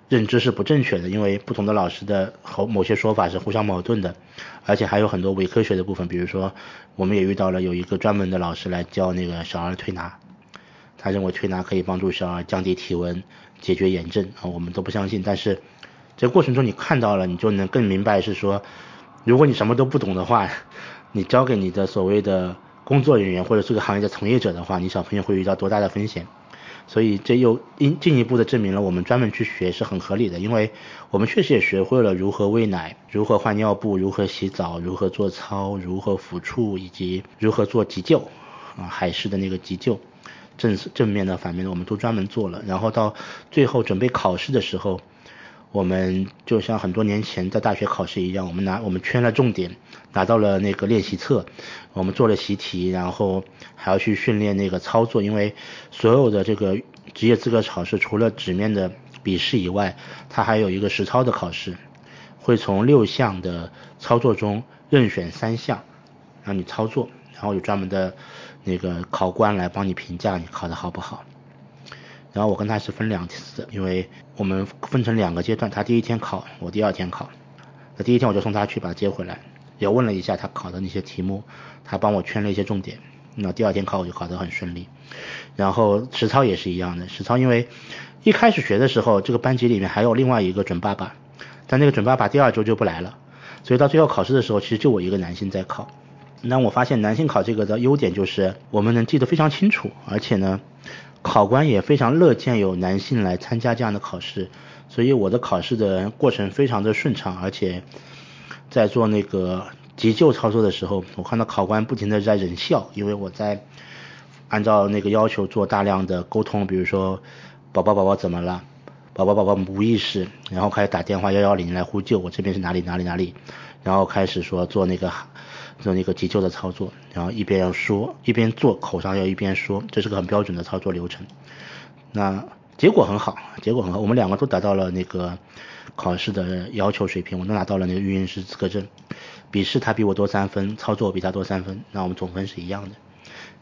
认知是不正确的，因为不同的老师的和某些说法是互相矛盾的，而且还有很多伪科学的部分，比如说我们也遇到了有一个专门的老师来教那个小儿推拿。他认为推拿可以帮助小儿降低体温、解决炎症啊，我们都不相信。但是这过程中你看到了，你就能更明白是说，如果你什么都不懂的话，你交给你的所谓的工作人员或者这个行业的从业者的话，你小朋友会遇到多大的风险？所以这又进进一步的证明了我们专门去学是很合理的，因为我们确实也学会了如何喂奶、如何换尿布、如何洗澡、如何做操、如何抚触以及如何做急救啊，海事的那个急救。正正面的、反面的，我们都专门做了。然后到最后准备考试的时候，我们就像很多年前在大学考试一样，我们拿我们圈了重点，拿到了那个练习册，我们做了习题，然后还要去训练那个操作。因为所有的这个职业资格考试，除了纸面的笔试以外，它还有一个实操的考试，会从六项的操作中任选三项让你操作，然后有专门的。那个考官来帮你评价你考的好不好，然后我跟他是分两次，因为我们分成两个阶段，他第一天考，我第二天考。那第一天我就送他去把他接回来，也问了一下他考的那些题目，他帮我圈了一些重点。那第二天考我就考得很顺利。然后实操也是一样的，实操因为一开始学的时候，这个班级里面还有另外一个准爸爸，但那个准爸爸第二周就不来了，所以到最后考试的时候，其实就我一个男性在考。那我发现男性考这个的优点就是我们能记得非常清楚，而且呢，考官也非常乐见有男性来参加这样的考试，所以我的考试的过程非常的顺畅，而且在做那个急救操作的时候，我看到考官不停的在忍笑，因为我在按照那个要求做大量的沟通，比如说宝宝宝宝怎么了，宝宝宝宝无意识，然后开始打电话幺幺零来呼救，我这边是哪里哪里哪里，然后开始说做那个。做那个急救的操作，然后一边要说，一边做，口上要一边说，这是个很标准的操作流程。那结果很好，结果很好，我们两个都达到了那个考试的要求水平，我都拿到了那个育婴师资格证。笔试他比我多三分，操作比他多三分，那我们总分是一样的，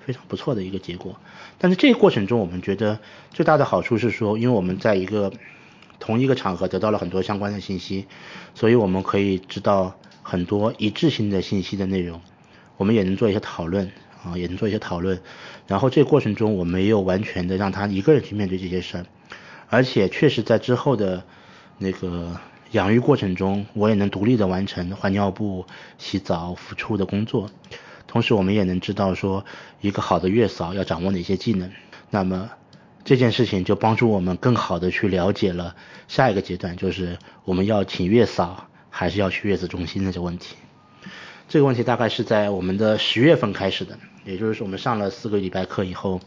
非常不错的一个结果。但是这个过程中，我们觉得最大的好处是说，因为我们在一个同一个场合得到了很多相关的信息，所以我们可以知道很多一致性的信息的内容，我们也能做一些讨论啊，也能做一些讨论。然后这个过程中，我没有完全的让他一个人去面对这些事儿，而且确实在之后的那个养育过程中，我也能独立的完成换尿布、洗澡、抚触的工作。同时，我们也能知道说，一个好的月嫂要掌握哪些技能。那么这件事情就帮助我们更好的去了解了下一个阶段，就是我们要请月嫂还是要去月子中心的这个问题。这个问题大概是在我们的十月份开始的，也就是说我们上了四个礼拜课以后，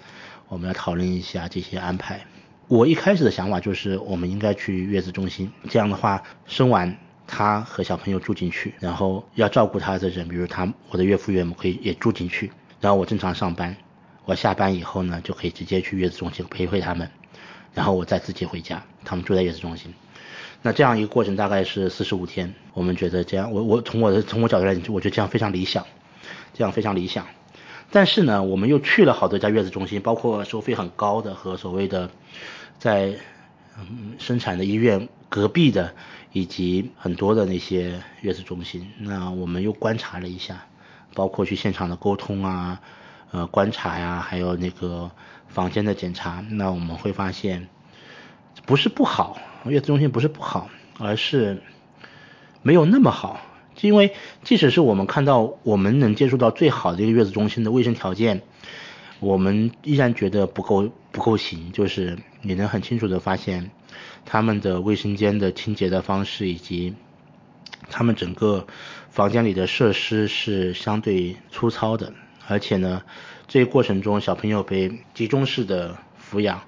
我们要讨论一下这些安排。我一开始的想法就是我们应该去月子中心，这样的话生完。他和小朋友住进去，然后要照顾他的人，比如他我的岳父岳母可以也住进去，然后我正常上班，我下班以后呢就可以直接去月子中心陪陪他们，然后我再自己回家，他们住在月子中心。那这样一个过程大概是四十五天，我们觉得这样，我我从我的从我角度来讲，我觉得这样非常理想，这样非常理想。但是呢，我们又去了好多家月子中心，包括收费很高的和所谓的在嗯生产的医院隔壁的。以及很多的那些月子中心，那我们又观察了一下，包括去现场的沟通啊，呃观察呀，还有那个房间的检查，那我们会发现不是不好，月子中心不是不好，而是没有那么好。因为即使是我们看到我们能接触到最好的一个月子中心的卫生条件，我们依然觉得不够不够行，就是你能很清楚的发现。他们的卫生间的清洁的方式，以及他们整个房间里的设施是相对粗糙的，而且呢，这一过程中小朋友被集中式的抚养，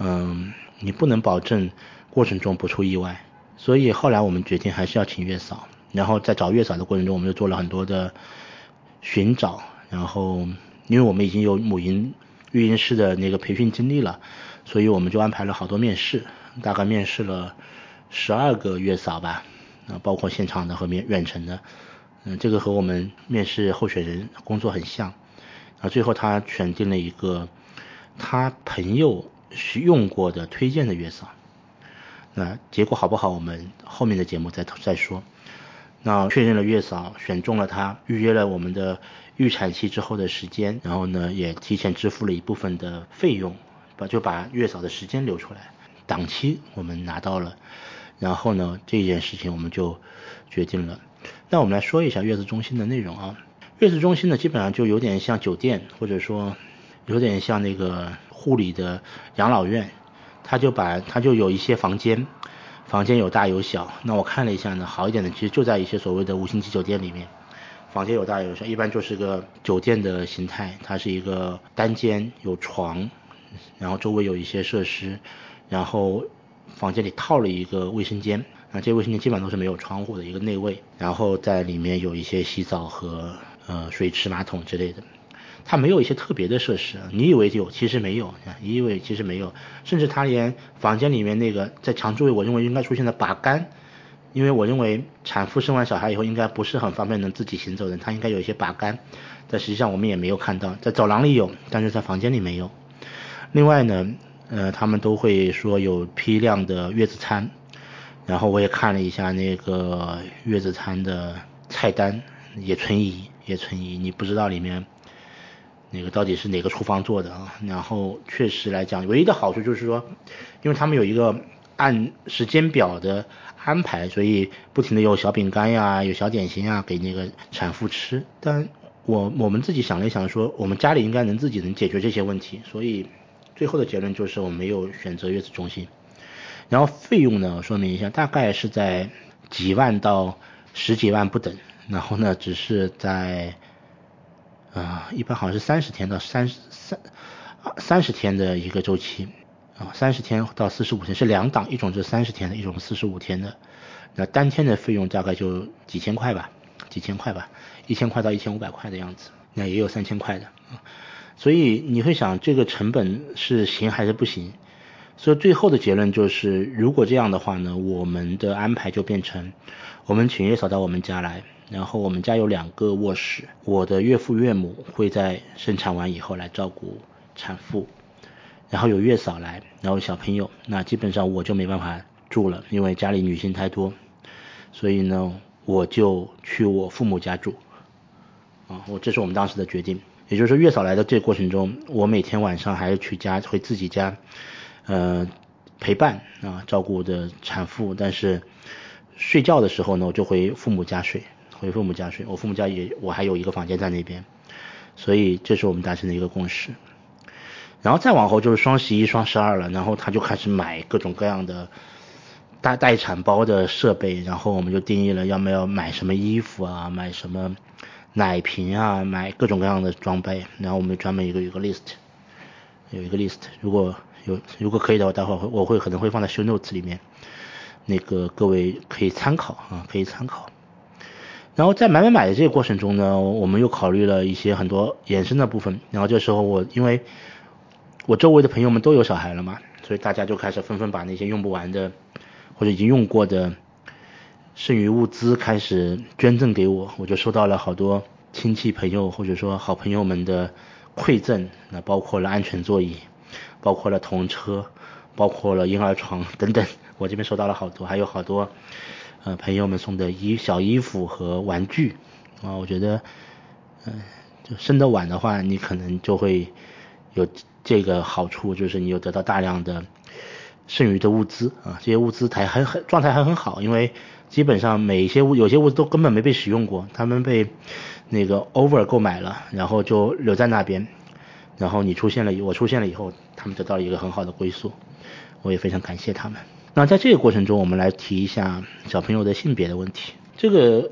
嗯，你不能保证过程中不出意外，所以后来我们决定还是要请月嫂，然后在找月嫂的过程中，我们又做了很多的寻找，然后因为我们已经有母婴育婴师的那个培训经历了，所以我们就安排了好多面试。大概面试了十二个月嫂吧，啊，包括现场的和面远程的，嗯，这个和我们面试候选人工作很像，啊，最后他选定了一个他朋友用过的推荐的月嫂，那结果好不好，我们后面的节目再再说。那确认了月嫂，选中了她，预约了我们的预产期之后的时间，然后呢，也提前支付了一部分的费用，把就把月嫂的时间留出来。档期我们拿到了，然后呢，这件事情我们就决定了。那我们来说一下月子中心的内容啊。月子中心呢，基本上就有点像酒店，或者说有点像那个护理的养老院。他就把他就有一些房间，房间有大有小。那我看了一下呢，好一点的其实就在一些所谓的五星级酒店里面，房间有大有小，一般就是个酒店的形态。它是一个单间，有床，然后周围有一些设施。然后房间里套了一个卫生间，啊，这卫生间基本上都是没有窗户的一个内卫，然后在里面有一些洗澡和呃水池、马桶之类的，它没有一些特别的设施，你以为有，其实没有，你以为其实没有，甚至它连房间里面那个在墙周围，我认为应该出现的把杆，因为我认为产妇生完小孩以后应该不是很方便能自己行走的，它应该有一些把杆，但实际上我们也没有看到，在走廊里有，但是在房间里没有。另外呢。呃，他们都会说有批量的月子餐，然后我也看了一下那个月子餐的菜单，也存疑，也存疑，你不知道里面那个到底是哪个厨房做的啊。然后确实来讲，唯一的好处就是说，因为他们有一个按时间表的安排，所以不停的有小饼干呀，有小点心啊给那个产妇吃。但我我们自己想了一想，说我们家里应该能自己能解决这些问题，所以。最后的结论就是我没有选择月子中心，然后费用呢，说明一下，大概是在几万到十几万不等，然后呢，只是在啊，一般好像是三十天到三三三十天的一个周期啊，三十天到四十五天是两档，一种是三十天的，一种四十五天的，那单天的费用大概就几千块吧，几千块吧，一千块到一千五百块的样子，那也有三千块的啊。所以你会想这个成本是行还是不行？所以最后的结论就是，如果这样的话呢，我们的安排就变成，我们请月嫂到我们家来，然后我们家有两个卧室，我的岳父岳母会在生产完以后来照顾产妇，然后有月嫂来，然后小朋友，那基本上我就没办法住了，因为家里女性太多，所以呢，我就去我父母家住。啊，我这是我们当时的决定，也就是说月嫂来的这个过程中，我每天晚上还是去家回自己家，呃，陪伴啊，照顾的产妇，但是睡觉的时候呢，我就回父母家睡，回父母家睡，我父母家也我还有一个房间在那边，所以这是我们达成的一个共识。然后再往后就是双十一、双十二了，然后他就开始买各种各样的待待产包的设备，然后我们就定义了要么要买什么衣服啊，买什么。奶瓶啊，买各种各样的装备，然后我们专门一个有个 list，有一个 list，如果有如果可以的话，待会儿我会可能会放在 show notes 里面，那个各位可以参考啊，可以参考。然后在买买买的这个过程中呢，我们又考虑了一些很多衍生的部分。然后这时候我因为我周围的朋友们都有小孩了嘛，所以大家就开始纷纷把那些用不完的或者已经用过的。剩余物资开始捐赠给我，我就收到了好多亲戚朋友或者说好朋友们的馈赠，那包括了安全座椅，包括了童车，包括了婴儿床等等，我这边收到了好多，还有好多呃朋友们送的衣小衣服和玩具啊，我觉得嗯，就生的晚的话，你可能就会有这个好处，就是你有得到大量的剩余的物资啊，这些物资还很很状态还很好，因为。基本上每一些物，有些物资都根本没被使用过，他们被那个 over 购买了，然后就留在那边，然后你出现了，我出现了以后，他们得到了一个很好的归宿，我也非常感谢他们。那在这个过程中，我们来提一下小朋友的性别的问题，这个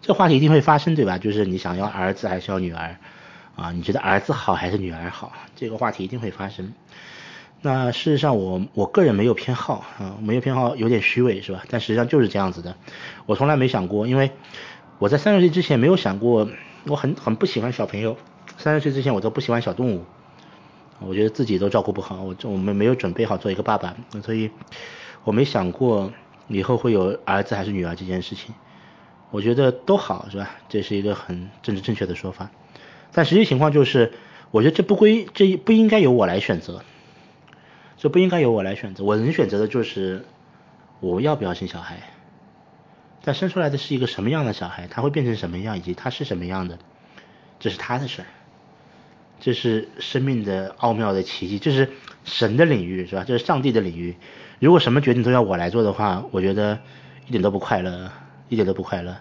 这话题一定会发生，对吧？就是你想要儿子还是要女儿啊？你觉得儿子好还是女儿好？这个话题一定会发生。那事实上，我我个人没有偏好啊，没有偏好有点虚伪是吧？但实际上就是这样子的。我从来没想过，因为我在三十岁之前没有想过，我很很不喜欢小朋友。三十岁之前我都不喜欢小动物，我觉得自己都照顾不好，我我们没有准备好做一个爸爸，所以我没想过以后会有儿子还是女儿这件事情。我觉得都好是吧？这是一个很政治正确的说法。但实际情况就是，我觉得这不归这不应该由我来选择。这不应该由我来选择，我能选择的就是我要不要生小孩，但生出来的是一个什么样的小孩，他会变成什么样，以及他是什么样的，这是他的事儿，这是生命的奥妙的奇迹，这是神的领域，是吧？这是上帝的领域。如果什么决定都要我来做的话，我觉得一点都不快乐，一点都不快乐，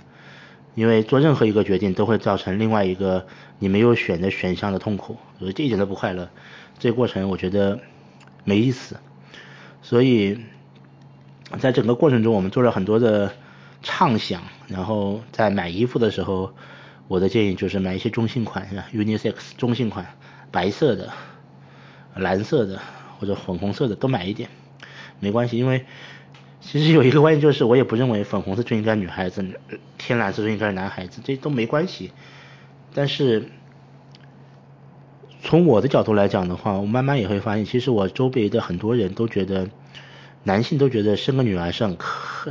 因为做任何一个决定都会造成另外一个你没有选的选项的痛苦，所以这一点都不快乐。这个过程，我觉得。没意思，所以在整个过程中，我们做了很多的畅想。然后在买衣服的时候，我的建议就是买一些中性款，是吧？Unisex 中性款，白色的、蓝色的或者粉红色的都买一点，没关系。因为其实有一个关键就是，我也不认为粉红色就应该女孩子，天蓝色就应该是男孩子，这都没关系。但是。从我的角度来讲的话，我慢慢也会发现，其实我周围的很多人都觉得，男性都觉得生个女儿是很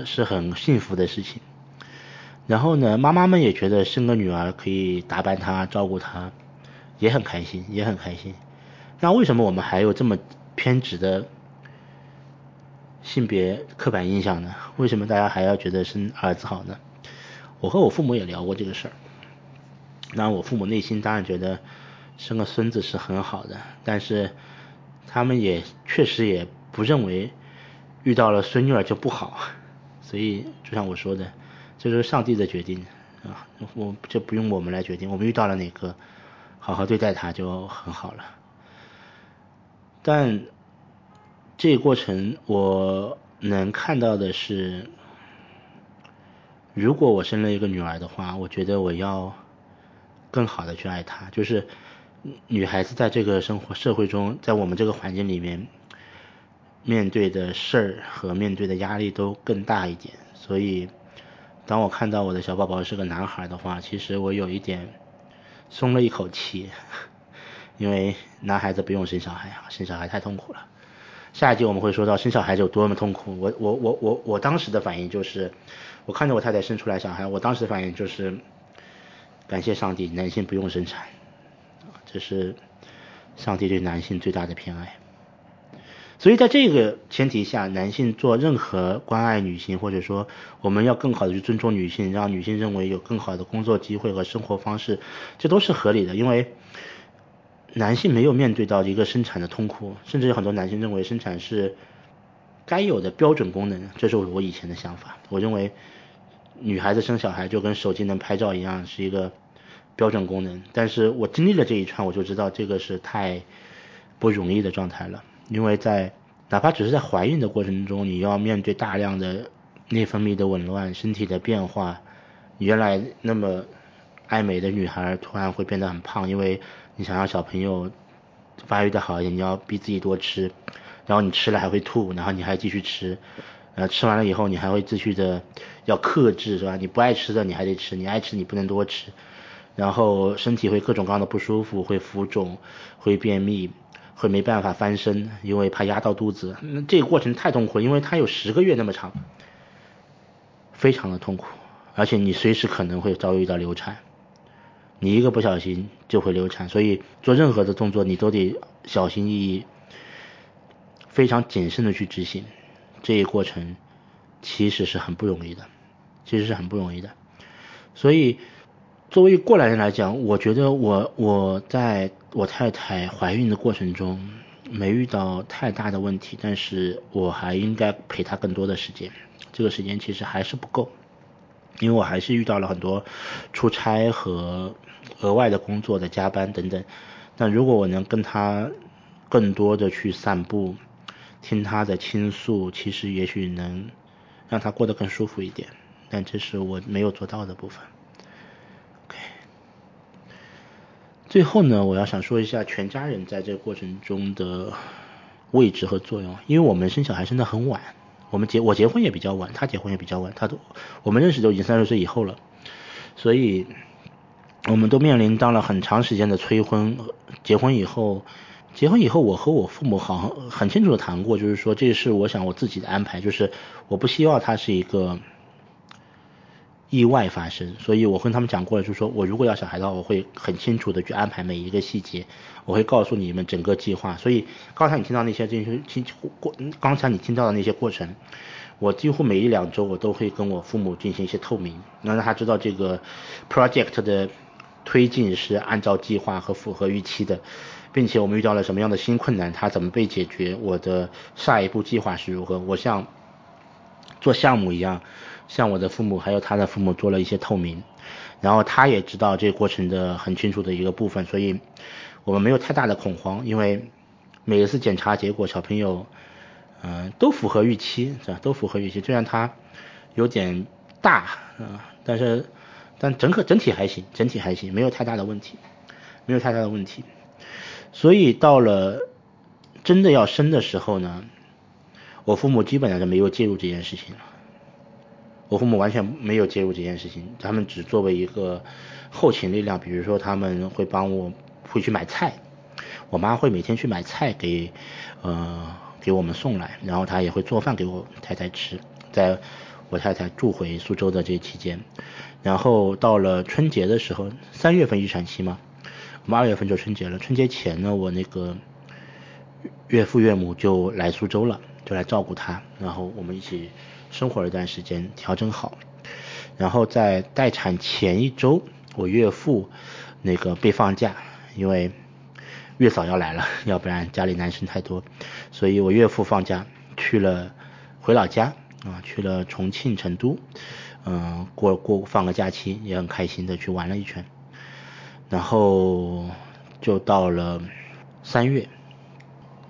是很幸福的事情。然后呢，妈妈们也觉得生个女儿可以打扮她、照顾她，也很开心，也很开心。那为什么我们还有这么偏执的性别刻板印象呢？为什么大家还要觉得生儿子好呢？我和我父母也聊过这个事儿。那我父母内心当然觉得。生个孙子是很好的，但是他们也确实也不认为遇到了孙女儿就不好，所以就像我说的，这是上帝的决定啊，我这不用我们来决定，我们遇到了哪个，好好对待他就很好了。但这个过程我能看到的是，如果我生了一个女儿的话，我觉得我要更好的去爱她，就是。女孩子在这个生活社会中，在我们这个环境里面，面对的事儿和面对的压力都更大一点。所以，当我看到我的小宝宝是个男孩的话，其实我有一点松了一口气，因为男孩子不用生小孩啊，生小孩太痛苦了。下一集我们会说到生小孩子有多么痛苦。我我我我我当时的反应就是，我看着我太太生出来小孩，我当时的反应就是，感谢上帝，男性不用生产，这是上帝对男性最大的偏爱。所以在这个前提下，男性做任何关爱女性，或者说我们要更好的去尊重女性，让女性认为有更好的工作机会和生活方式，这都是合理的。因为男性没有面对到一个生产的痛苦，甚至有很多男性认为生产是该有的标准功能，这是我以前的想法。我认为女孩子生小孩就跟手机能拍照一样，是一个标准功能。但是我经历了这一串，我就知道这个是太不容易的状态了。因为在哪怕只是在怀孕的过程中，你要面对大量的内分泌的紊乱、身体的变化，原来那么爱美的女孩突然会变得很胖，因为你想让小朋友发育的好一点，你要逼自己多吃，然后你吃了还会吐，然后你还继续吃，呃，吃完了以后你还会继续的要克制，是吧？你不爱吃的你还得吃，你爱吃你不能多吃，然后身体会各种各样的不舒服，会浮肿，会便秘。会没办法翻身，因为怕压到肚子。那这个过程太痛苦，因为它有十个月那么长，非常的痛苦，而且你随时可能会遭遇到流产，你一个不小心就会流产，所以做任何的动作你都得小心翼翼，非常谨慎的去执行。这一过程其实是很不容易的，其实是很不容易的，所以。作为过来人来讲，我觉得我我在我太太怀孕的过程中没遇到太大的问题，但是我还应该陪她更多的时间，这个时间其实还是不够，因为我还是遇到了很多出差和额外的工作的加班等等。但如果我能跟她更多的去散步，听她的倾诉，其实也许能让她过得更舒服一点，但这是我没有做到的部分。最后呢，我要想说一下全家人在这个过程中的位置和作用。因为我们生小孩生的很晚，我们结我结婚也比较晚，他结婚也比较晚，他都我们认识都已经三十岁以后了，所以我们都面临到了很长时间的催婚。结婚以后，结婚以后，我和我父母好很清楚的谈过，就是说这是我想我自己的安排，就是我不希望他是一个。意外发生，所以我跟他们讲过了，就是说我如果要小孩的话，我会很清楚的去安排每一个细节，我会告诉你们整个计划。所以刚才你听到那些这些听过，刚才你听到的那些过程，我几乎每一两周我都会跟我父母进行一些透明，能让他知道这个 project 的推进是按照计划和符合预期的，并且我们遇到了什么样的新困难，它怎么被解决，我的下一步计划是如何，我像做项目一样。向我的父母还有他的父母做了一些透明，然后他也知道这个过程的很清楚的一个部分，所以我们没有太大的恐慌，因为每一次检查结果小朋友，嗯，都符合预期，是吧？都符合预期，虽然他有点大，啊，但是但整个整体还行，整体还行，没有太大的问题，没有太大的问题，所以到了真的要生的时候呢，我父母基本上就没有介入这件事情了。我父母完全没有介入这件事情，他们只作为一个后勤力量，比如说他们会帮我会去买菜，我妈会每天去买菜给呃给我们送来，然后她也会做饭给我太太吃，在我太太住回苏州的这期间，然后到了春节的时候，三月份预产期嘛，我们二月份就春节了，春节前呢，我那个岳父岳母就来苏州了，就来照顾她，然后我们一起。生活了一段时间，调整好，然后在待产前一周，我岳父那个被放假，因为月嫂要来了，要不然家里男生太多，所以我岳父放假去了回老家啊，去了重庆、成都，嗯，过过放个假期，也很开心的去玩了一圈，然后就到了三月。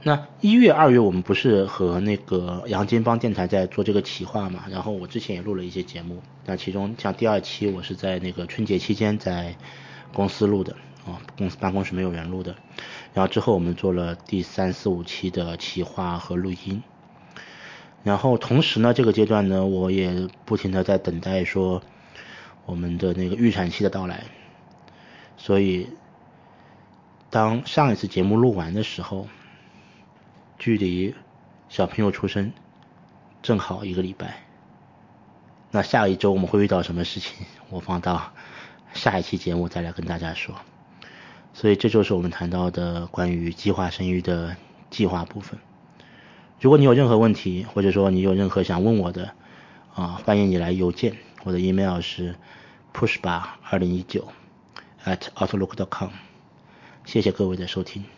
那一月、二月我们不是和那个杨金邦电台在做这个企划嘛？然后我之前也录了一些节目，那其中像第二期我是在那个春节期间在公司录的啊，公司办公室没有人录的。然后之后我们做了第三四五期的企划和录音。然后同时呢，这个阶段呢，我也不停的在等待说我们的那个预产期的到来。所以当上一次节目录完的时候。距离小朋友出生正好一个礼拜。那下一周我们会遇到什么事情？我放到下一期节目再来跟大家说。所以这就是我们谈到的关于计划生育的计划部分。如果你有任何问题，或者说你有任何想问我的，啊，欢迎你来邮件，我的 email 是 pushbar 二零一九 at outlook.com。谢谢各位的收听。